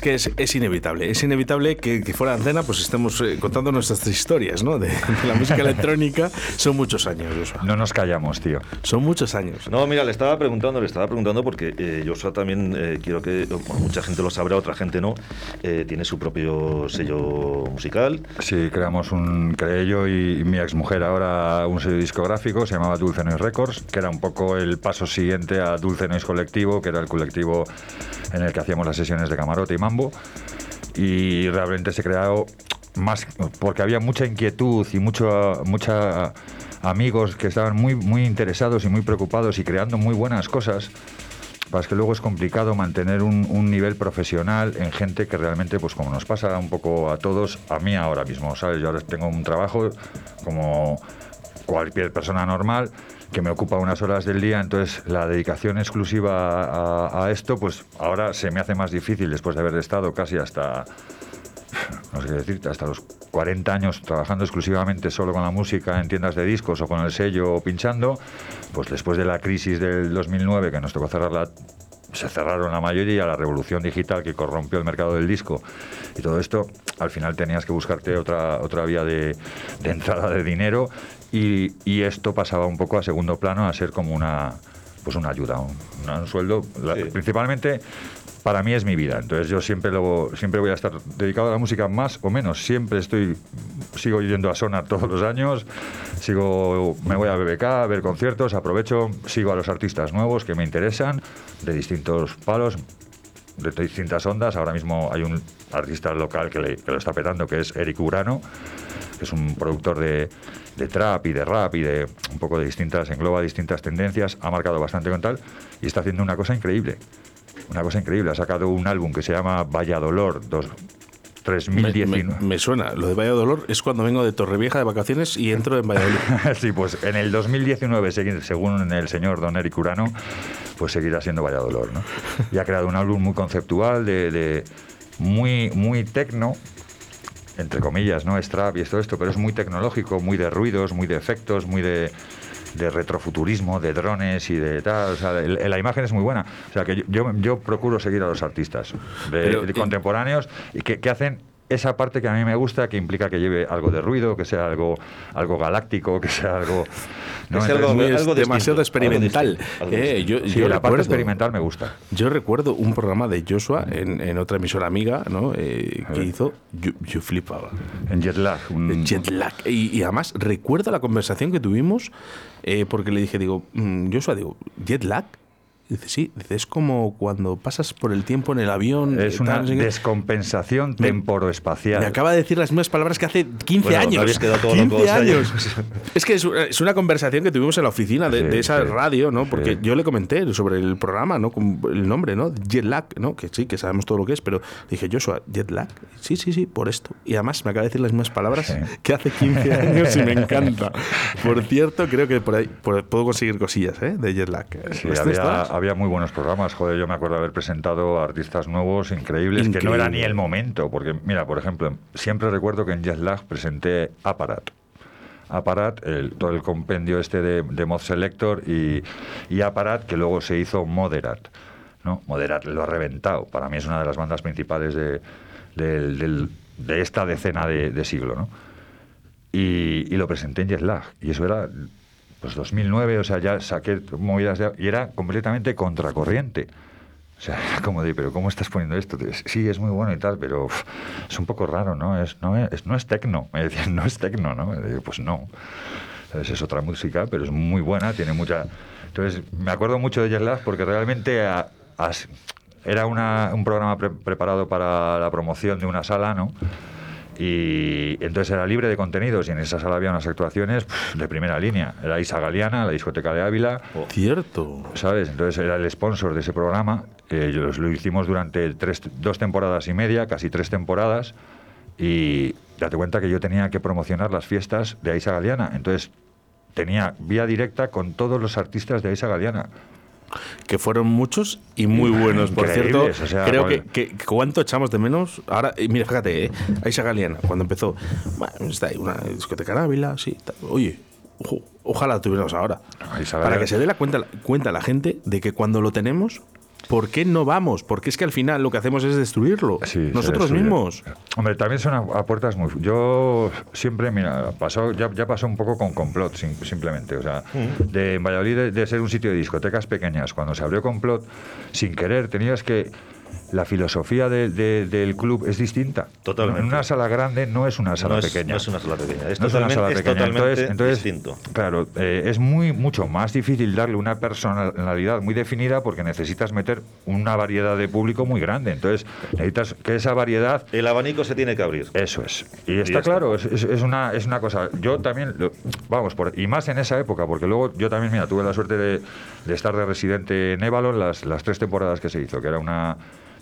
Y es que es, inevitable, es inevitable que, fuera de antena pues estemos eh, contando nuestras historias, ¿no? De, la música electrónica. Son muchos años, Joshua. No nos callamos, tío. Son muchos años. No, mira, le estaba preguntando, le estaba preguntando porque eh, Joshua también, eh, quiero que, mucha gente lo sabrá, otra gente no, tiene su propio sello musical. Sí, creamos un, creé yo y, mi exmujer ahora un sello discográfico, se llamaba Dulce Noise Records, que era un poco el paso siguiente a Dulce Noise Colectivo, que era el colectivo en el que hacíamos las sesiones de camarote y mambo. Y realmente se creó más porque había mucha inquietud y mucho, mucha amigos que estaban muy, muy interesados y muy preocupados y creando muy buenas cosas. Para que luego es complicado mantener un, un, nivel profesional en gente que realmente, pues como nos pasa un poco a todos, a mí ahora mismo, ¿sabes? Yo ahora tengo un trabajo como cualquier persona normal que me ocupa unas horas del día, entonces la dedicación exclusiva a, esto, pues ahora se me hace más difícil después de haber estado casi hasta, no sé qué hasta los 40 años trabajando exclusivamente solo con la música en tiendas de discos o con el sello o pinchando, pues después de la crisis del 2009 que nos tocó cerrar se cerraron la mayoría, la revolución digital que corrompió el mercado del disco y todo esto, al final tenías que buscarte otra, otra vía de entrada de dinero y, esto pasaba un poco a segundo plano a ser como una pues una ayuda, un, sueldo. Principalmente para mí es mi vida. Entonces yo siempre lo, siempre voy a estar dedicado a la música más o menos. Siempre estoy sigo yendo a Sonar todos los años. Sigo me voy a BBK a ver conciertos, aprovecho, sigo a los artistas nuevos que me interesan de distintos palos de distintas ondas. Ahora mismo hay un artista local que, le, que lo está petando, que es Eric Urano, que es un productor de, de trap y de rap y de un poco de distintas, engloba distintas tendencias, ha marcado bastante con tal y está haciendo una cosa increíble. Una cosa increíble. Ha sacado un álbum que se llama Vaya Dolor 3019. Me, suena. Lo de Vaya Dolor es cuando vengo de Torrevieja de vacaciones y entro en Valladolid. sí, pues en el 2019, según el señor Don Eric Urano, pues seguirá siendo Vaya Dolor. ¿no? Y ha creado un álbum muy conceptual, de, de muy, muy tecno, entre comillas, ¿no? Strap y todo esto, pero es muy tecnológico, muy de ruidos, muy de efectos, muy de, retrofuturismo, de drones y de tal. O sea, la imagen es muy buena. O sea, que yo, yo procuro seguir a los artistas de, contemporáneos y que, que hacen esa parte que a mí me gusta, que implica que lleve algo de ruido, que sea algo, algo galáctico, que sea algo... ¿no? Es algo, demasiado experimental. Eh, yo, la parte experimental me gusta. Yo recuerdo un programa de Joshua en, otra emisora amiga ¿no? Eh, que hizo, yo, flipaba. En Jetlag. Jetlag. Y, además recuerdo la conversación que tuvimos eh, porque le dije, digo, mm, Joshua, digo, Jetlag Dice, sí, es como cuando pasas por el tiempo en el avión. Es una descompensación temporoespacial. Me acaba de decir las mismas palabras que hace 15 años. 15 años. es que es, una conversación que tuvimos en la oficina de, esa radio, ¿no? Porque yo le comenté sobre el programa, ¿no? Con el nombre, ¿no? Jetlag, ¿no? Que sí, que sabemos todo lo que es, pero dije, Joshua, Jetlag. Sí, sí, sí, por esto. Y además me acaba de decir las mismas palabras que hace 15 años y me encanta. Por cierto, creo que por ahí puedo conseguir cosillas, ¿eh? De Jetlag. Sí, había había muy buenos programas. Joder, yo me acuerdo haber presentado artistas nuevos increíbles que no era ni el momento. Porque, mira, por ejemplo, siempre recuerdo que en Jet presenté Aparat. Aparat, el, todo el compendio este de, de Mod Selector y, y, Aparat, que luego se hizo Moderat. ¿no? Moderat lo ha reventado. Para mí es una de las bandas principales de, de, esta decena de, siglo. ¿no? Y, y, lo presenté en Jet Y eso era pues 2009, o sea, ya saqué movidas de, y era completamente contracorriente. O sea, como de, pero ¿cómo estás poniendo esto? Sí, es muy bueno y tal, pero es un poco raro, ¿no? Es, no, es, no es tecno. Me decían, no es tecno, ¿no? pues no. Es otra música, pero es muy buena, tiene mucha... Entonces, me acuerdo mucho de Jet porque realmente era una, un programa preparado para la promoción de una sala, ¿no? Y entonces era libre de contenidos y en esa sala había unas actuaciones de primera línea. Era Isa Galeana, la discoteca de Ávila. Oh. Cierto. ¿Sabes? Entonces era el sponsor de ese programa. Eh, lo hicimos durante tres, dos temporadas y media, casi tres temporadas. Y date cuenta que yo tenía que promocionar las fiestas de Aisa Galeana. Entonces tenía vía directa con todos los artistas de Aisa Galeana que fueron muchos y muy buenos. Por cierto, creo que, cuánto echamos de menos. Ahora, mira, fíjate, ¿eh? Aisha Galeana, cuando empezó, bueno, está ahí una discoteca en Ávila, sí. Oye, ojalá tuviéramos ahora. Para que se dé la cuenta, cuenta la gente de que cuando lo tenemos, ¿por qué no vamos? Porque es que al final lo que hacemos es destruirlo. Nosotros mismos. Hombre, también son a, puertas muy... Yo siempre, mira, pasó, ya, ya pasó un poco con complot, simplemente. O sea, mm. de Valladolid de, ser un sitio de discotecas pequeñas, cuando se abrió complot, sin querer, tenías que la filosofía del club es distinta. Totalmente. Una sala grande no es una sala pequeña. No es una sala pequeña. Es, totalmente, entonces, distinto. Claro, eh, es muy mucho más difícil darle una personalidad muy definida porque necesitas meter una variedad de público muy grande. Entonces, necesitas que esa variedad... El abanico se tiene que abrir. Eso es. Y está claro, es, una, es una cosa... Yo también, vamos, por, y más en esa época, porque luego yo también, mira, tuve la suerte de, estar de residente en Evalon las, las tres temporadas que se hizo, que era una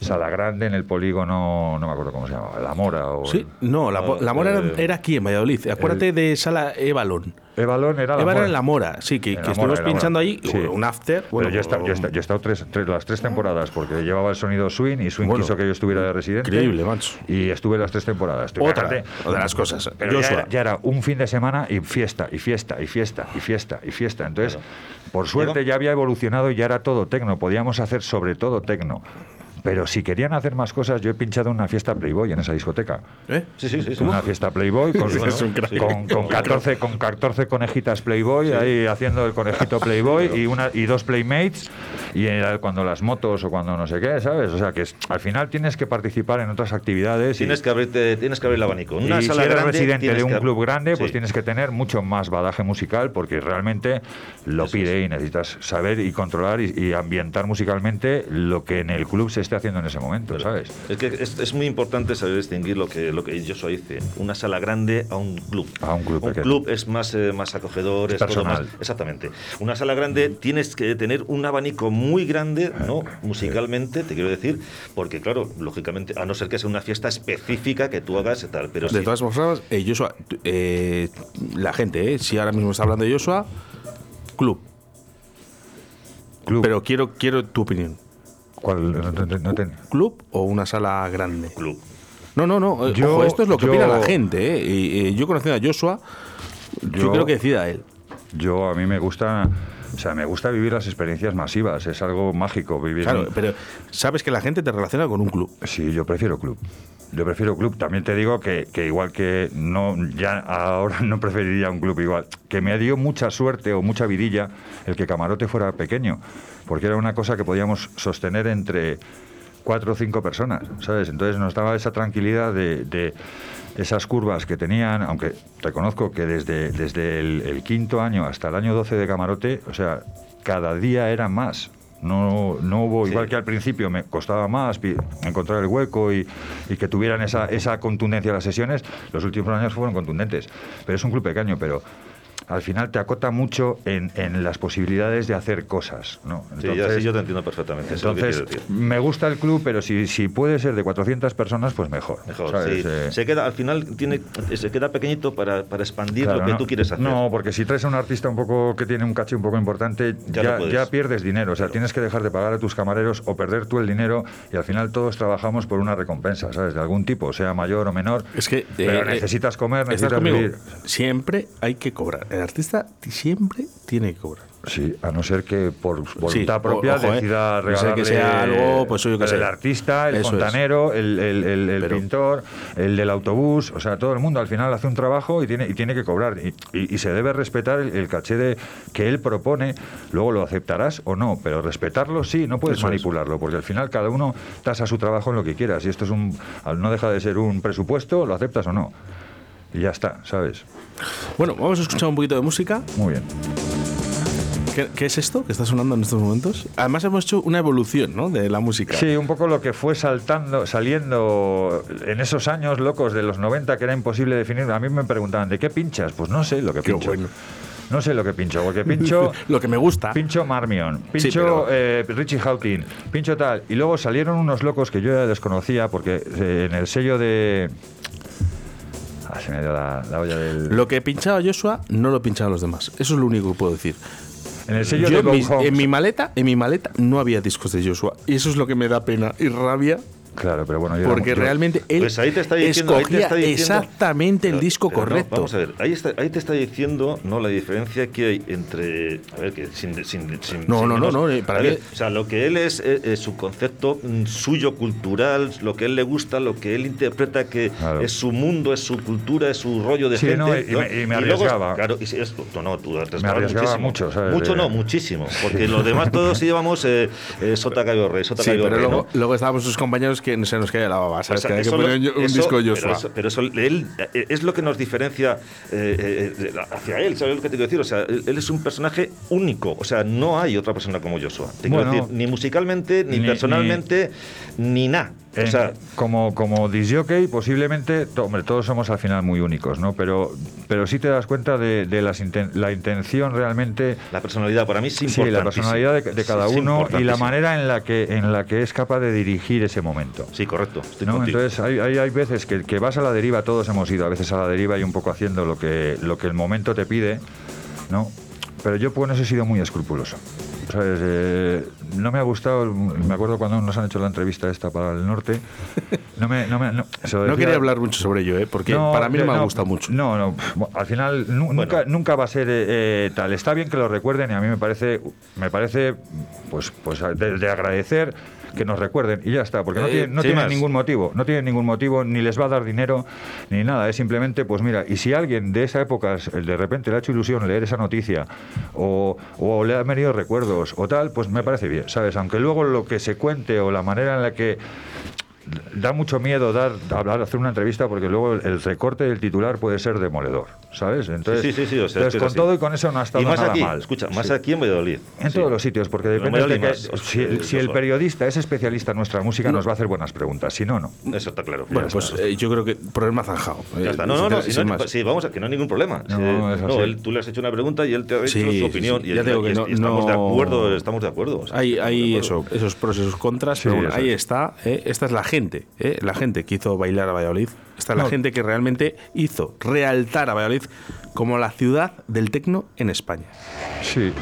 Sala Grande en el polígono, no me acuerdo cómo se llamaba, La Mora. O sí, no, La, Mora era, aquí en Valladolid. Acuérdate de Sala Evalon. Evalon era la Mora. en La Mora, sí, que, estuvimos pinchando ahí, un after. Bueno, yo, he estado, tres, las tres temporadas porque llevaba el sonido swing y swing quiso que yo estuviera de residente. Increíble, macho. Y estuve las tres temporadas. Otra de las cosas. Pero ya era, un fin de semana y fiesta, y fiesta, y fiesta, y fiesta, y fiesta. Entonces, por suerte ya había evolucionado y ya era todo tecno. Podíamos hacer sobre todo tecno. Pero si querían hacer más cosas, yo he pinchado una fiesta Playboy en esa discoteca. ¿Eh? Sí, sí, sí. Una fiesta Playboy con, con, 14, con 14 conejitas Playboy, ahí haciendo el conejito Playboy y, una, y dos Playmates, y cuando las motos o cuando no sé qué, ¿sabes? O sea, que al final tienes que participar en otras actividades. Tienes, que, abrirte, tienes que abrir el abanico. Una y si eres residente de un club grande, pues tienes que tener mucho más badaje musical porque realmente lo pide y necesitas saber y controlar y, y ambientar musicalmente lo que en el club se está haciendo en ese momento, ¿sabes? Es que es, muy importante saber distinguir lo que, lo que soy dice, una sala grande a un club. A un club. Un club es más, eh, más acogedor, es, personal. exactamente. Una sala grande tienes que tener un abanico muy grande, ¿no? Musicalmente, te quiero decir, porque claro, lógicamente, a no ser que sea una fiesta específica que tú hagas y tal, pero De todas formas, eh, Joshua, eh, la gente, si ahora mismo está hablando de Joshua, club. Club. Pero quiero, quiero tu opinión. ¿Club o una sala grande? Club. No, no, no. Eh, yo, esto es lo que opina la gente. ¿eh? Y, yo conociendo a Joshua, yo, creo que decida él. Yo, a mí me gusta. O sea, me gusta vivir las experiencias masivas, es algo mágico vivir. Claro, pero sabes que la gente te relaciona con un club. Sí, yo prefiero club. Yo prefiero club. También te digo que, que, igual que no ya ahora no preferiría un club igual, que me dio mucha suerte o mucha vidilla el que Camarote fuera pequeño porque era una cosa que podíamos sostener entre cuatro o cinco personas, ¿sabes? Entonces nos daba esa tranquilidad de, esas curvas que tenían, aunque reconozco que desde, desde el, quinto año hasta el año 12 de camarote, o sea, cada día era más. No, no hubo, igual que al principio me costaba más encontrar el hueco y, y que tuvieran esa, esa contundencia las sesiones, los últimos años fueron contundentes. Pero es un club pequeño, pero al final te acota mucho en, las posibilidades de hacer cosas. ¿no? Entonces, sí, yo te entiendo perfectamente. Entonces, me gusta el club, pero si, si puede ser de 400 personas, pues mejor. Mejor, sí. Eh, se queda, al final tiene, se queda pequeñito para, para expandir lo que tú quieres hacer. No, porque si traes a un artista un poco que tiene un caché un poco importante, ya, ya, pierdes dinero. O sea, tienes que dejar de pagar a tus camareros o perder tú el dinero y al final todos trabajamos por una recompensa, ¿sabes? De algún tipo, sea mayor o menor. Es que pero eh, necesitas comer, necesitas vivir. Siempre hay que cobrar. El artista siempre tiene que cobrar. Sí, a no ser que por voluntad propia ¿eh? decida regalarle que sea algo, pues yo que el artista, el fontanero, el, el, pintor, el del autobús, o sea, todo el mundo al final hace un trabajo y tiene y tiene que cobrar y, y, se debe respetar el, caché de, que él propone. Luego lo aceptarás o no, pero respetarlo sí, no puedes manipularlo porque al final cada uno tasa su trabajo en lo que quieras y esto es un no deja de ser un presupuesto, lo aceptas o no. Y ya está, ¿sabes? Bueno, vamos a escuchar un poquito de música. Muy bien. ¿Qué, es esto que está sonando en estos momentos? Además hemos hecho una evolución ¿no? de la música. Sí, un poco lo que fue saltando, saliendo en esos años locos de los 90 que era imposible definir. A mí me preguntaban, ¿de qué pinchas? Pues no sé lo que pincho. No sé lo que pincho, porque pincho... lo que me gusta. Pincho Marmion, pincho eh, Richie Houghton, pincho tal. Y luego salieron unos locos que yo ya desconocía, porque eh, en el sello de... Ah, se me dio la, la olla del... Lo que pinchaba Joshua no lo pinchaban los demás. Eso es lo único que puedo decir. En el sello de en mi maleta, en mi maleta no había discos de Joshua y eso es lo que me da pena y rabia Claro, pero bueno, porque realmente él pues ahí te está diciendo, escogía exactamente el disco correcto. vamos a ver, ahí, ahí, te está diciendo no la diferencia que hay entre, a ver, que sin, sin, sin no, no, no, no, eh, para ver, o sea, lo que él es, es, su concepto mm, suyo cultural, lo que él le gusta, lo que él interpreta que es su mundo, es su cultura, es su rollo de gente. No, y, me, arriesgaba. claro, y es, no, tú me arriesgaba muchísimo. mucho, Mucho no, muchísimo, porque los demás todos llevamos eh, eh, Sota Cayo Rey, Sota sí, pero luego, luego estábamos sus compañeros que se nos cae la baba, ¿sabes? que hay que poner un disco Joshua. Pero, eso, él es lo que nos diferencia eh, eh, hacia él, ¿sabes lo que te quiero decir? O sea, él, es un personaje único, o sea, no hay otra persona como Joshua. Te quiero decir, ni musicalmente, ni, personalmente, ni nada como, como disjockey, posiblemente, hombre, todos somos al final muy únicos, ¿no? Pero, pero sí te das cuenta de, la intención realmente. La personalidad para mí Sí, la personalidad de, cada uno y la manera en la que en la que es capaz de dirigir ese momento. Sí, correcto. Entonces hay, hay, veces que, que vas a la deriva, todos hemos ido a veces a la deriva y un poco haciendo lo que, lo que el momento te pide, ¿no? Pero yo pues he sido muy escrupuloso. Eh, no me ha gustado, me acuerdo cuando nos han hecho la entrevista esta para el norte. No, me, no, me, no, quería hablar mucho sobre ello, ¿eh? porque para mí no me ha gustado mucho. No, no, al final nunca, nunca va a ser eh, tal. Está bien que lo recuerden y a mí me parece, me parece pues, pues de agradecer que nos recuerden y ya está, porque no, eh, tiene, ningún motivo, no tiene ningún motivo, ni les va a dar dinero, ni nada, es simplemente, pues mira, y si alguien de esa época de repente le ha hecho ilusión leer esa noticia o, o le ha venido recuerdos o tal, pues me parece bien, ¿sabes? Aunque luego lo que se cuente o la manera en la que da mucho miedo dar hablar hacer una entrevista porque luego el recorte del titular puede ser demoledor sabes entonces, sí, sí, entonces con todo y con eso no ha estado más nada aquí, mal. escucha más aquí en Valladolid. En todos los sitios porque depende de que, si, el periodista es especialista en nuestra música nos va a hacer buenas preguntas si no no. Eso está claro. Bueno pues eh, yo creo que problema zanjado ya está. No no no, sí, vamos a que no hay ningún problema. No, tú le has hecho una pregunta y él te ha dicho su opinión y, estamos de acuerdo estamos de acuerdo hay hay eso esos pros y esos contras pero ahí está eh, esta es la gente eh, la gente que hizo bailar a Valladolid, está la gente que realmente hizo realtar a Valladolid como la ciudad del tecno en España. Sí.